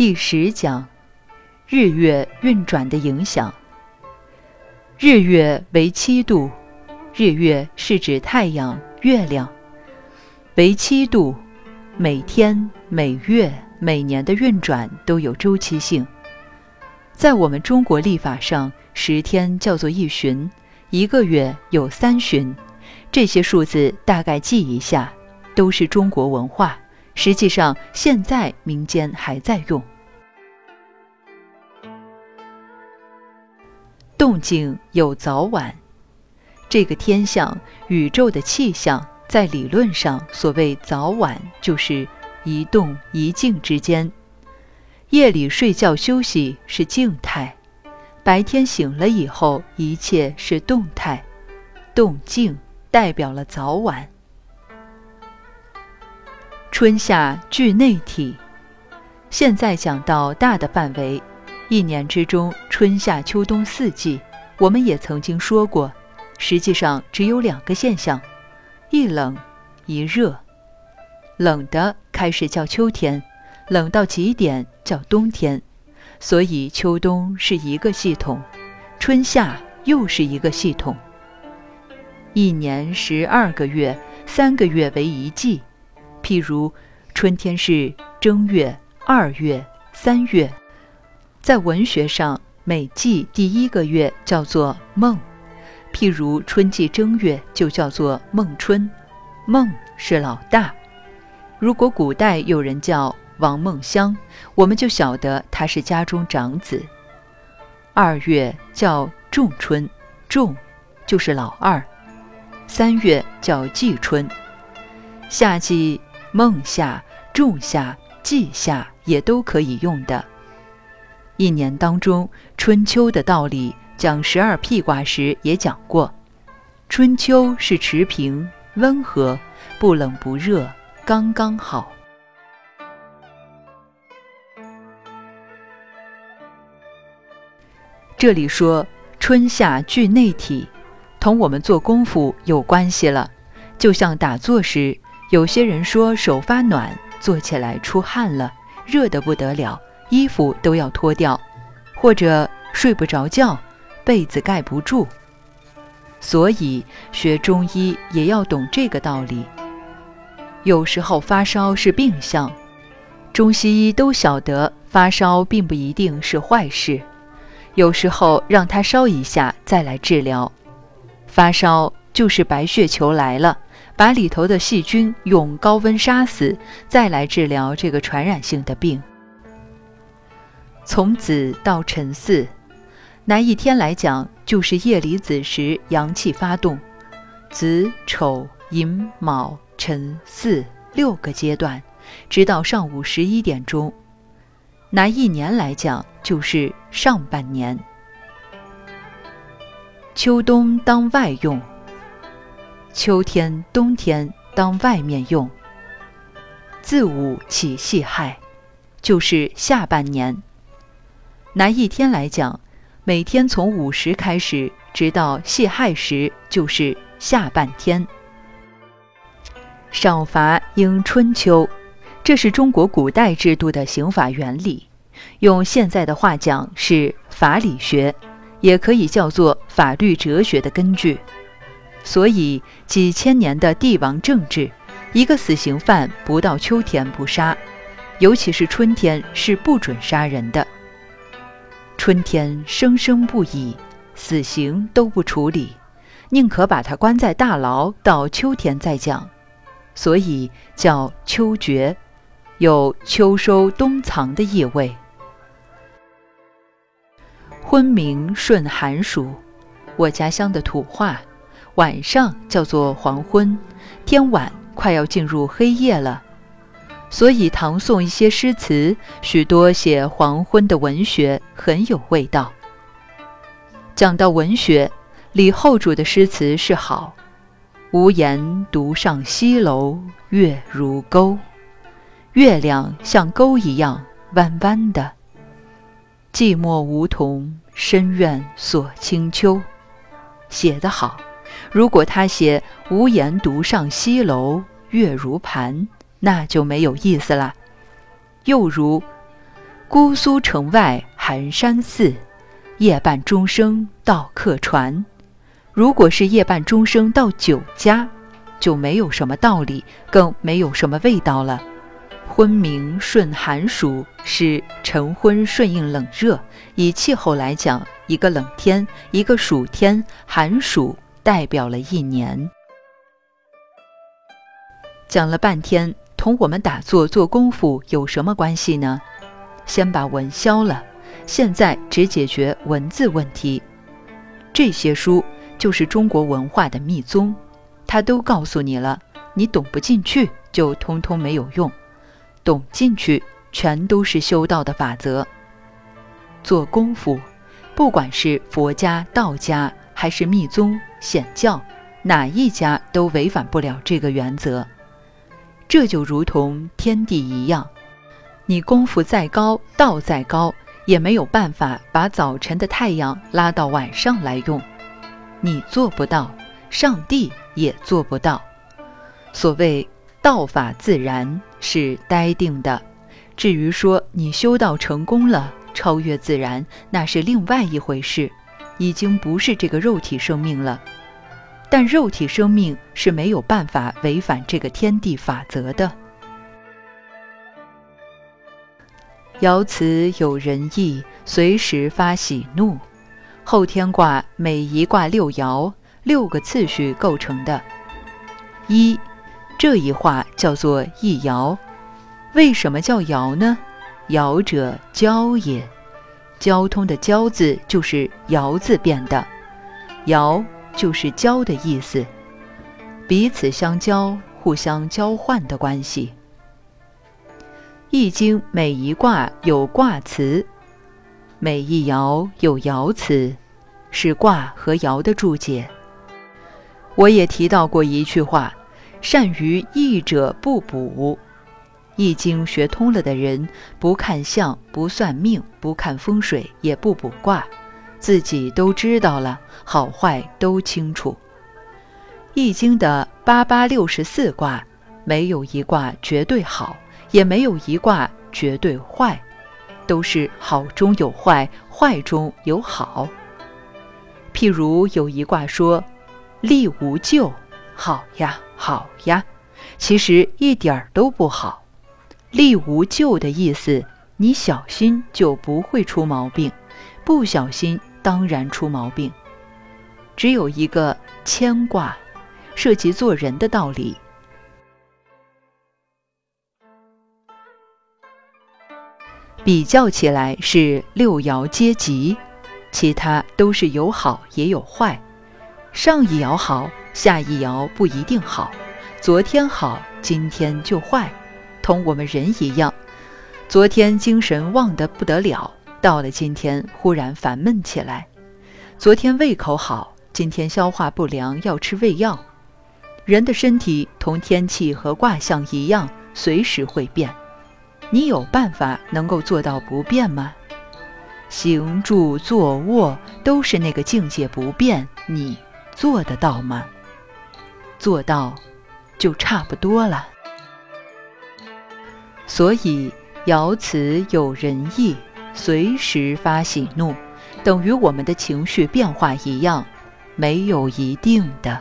第十讲：日月运转的影响。日月为七度，日月是指太阳、月亮，为七度，每天、每月、每年的运转都有周期性。在我们中国历法上，十天叫做一旬，一个月有三旬，这些数字大概记一下，都是中国文化。实际上，现在民间还在用。动静有早晚，这个天象、宇宙的气象，在理论上，所谓早晚就是一动一静之间。夜里睡觉休息是静态，白天醒了以后，一切是动态。动静代表了早晚。春夏具内体，现在讲到大的范围。一年之中，春夏秋冬四季，我们也曾经说过，实际上只有两个现象，一冷一热。冷的开始叫秋天，冷到极点叫冬天，所以秋冬是一个系统，春夏又是一个系统。一年十二个月，三个月为一季，譬如春天是正月、二月、三月。在文学上，每季第一个月叫做孟，譬如春季正月就叫做孟春，孟是老大。如果古代有人叫王孟香，我们就晓得他是家中长子。二月叫仲春，仲就是老二。三月叫季春，夏季孟夏、仲夏、季夏也都可以用的。一年当中，春秋的道理讲十二辟卦时也讲过。春秋是持平、温和，不冷不热，刚刚好。这里说春夏具内体，同我们做功夫有关系了。就像打坐时，有些人说手发暖，做起来出汗了，热得不得了。衣服都要脱掉，或者睡不着觉，被子盖不住。所以学中医也要懂这个道理。有时候发烧是病象，中西医都晓得发烧并不一定是坏事。有时候让它烧一下再来治疗，发烧就是白血球来了，把里头的细菌用高温杀死，再来治疗这个传染性的病。从子到辰巳，拿一天来讲，就是夜里子时阳气发动，子丑寅卯辰巳六个阶段，直到上午十一点钟。拿一年来讲，就是上半年。秋冬当外用，秋天冬天当外面用。自午起细亥，就是下半年。拿一天来讲，每天从午时开始，直到系亥时，就是下半天。赏罚应春秋，这是中国古代制度的刑法原理。用现在的话讲，是法理学，也可以叫做法律哲学的根据。所以几千年的帝王政治，一个死刑犯不到秋天不杀，尤其是春天是不准杀人的。春天生生不已，死刑都不处理，宁可把他关在大牢，到秋天再讲，所以叫秋决，有秋收冬藏的意味。昏明顺寒暑，我家乡的土话，晚上叫做黄昏，天晚快要进入黑夜了。所以，唐宋一些诗词，许多写黄昏的文学很有味道。讲到文学，李后主的诗词是好：“无言独上西楼，月如钩。”月亮像钩一样弯弯的。寂寞梧桐深院锁清秋，写得好。如果他写“无言独上西楼，月如盘”。那就没有意思了。又如姑苏城外寒山寺，夜半钟声到客船。如果是夜半钟声到酒家，就没有什么道理，更没有什么味道了。昏明顺寒暑是晨昏顺应冷热，以气候来讲，一个冷天，一个暑天，寒暑代表了一年。讲了半天，同我们打坐做功夫有什么关系呢？先把文消了，现在只解决文字问题。这些书就是中国文化的密宗，他都告诉你了，你懂不进去就通通没有用，懂进去全都是修道的法则。做功夫，不管是佛家、道家还是密宗、显教，哪一家都违反不了这个原则。这就如同天地一样，你功夫再高，道再高，也没有办法把早晨的太阳拉到晚上来用。你做不到，上帝也做不到。所谓道法自然，是呆定的。至于说你修道成功了，超越自然，那是另外一回事，已经不是这个肉体生命了。但肉体生命是没有办法违反这个天地法则的。爻辞有仁义，随时发喜怒。后天卦每一卦六爻，六个次序构成的。一，这一卦叫做一爻。为什么叫爻呢？爻者交也，交通的交字就是爻字变的。爻。就是交的意思，彼此相交、互相交换的关系。易经每一卦有卦辞，每一爻有爻辞，是卦和爻的注解。我也提到过一句话：善于易者不卜。易经学通了的人，不看相，不算命，不看风水，也不卜卦。自己都知道了，好坏都清楚。易经的八八六十四卦，没有一卦绝对好，也没有一卦绝对坏，都是好中有坏，坏中有好。譬如有一卦说“利无咎”，好呀，好呀，其实一点儿都不好。“利无咎”的意思，你小心就不会出毛病，不小心。当然出毛病。只有一个牵挂，涉及做人的道理。比较起来是六爻皆吉，其他都是有好也有坏。上一爻好，下一爻不一定好。昨天好，今天就坏，同我们人一样。昨天精神旺得不得了。到了今天，忽然烦闷起来。昨天胃口好，今天消化不良，要吃胃药。人的身体同天气和卦象一样，随时会变。你有办法能够做到不变吗？行住坐卧都是那个境界不变，你做得到吗？做到，就差不多了。所以，爻辞有仁义。随时发喜怒，等于我们的情绪变化一样，没有一定的。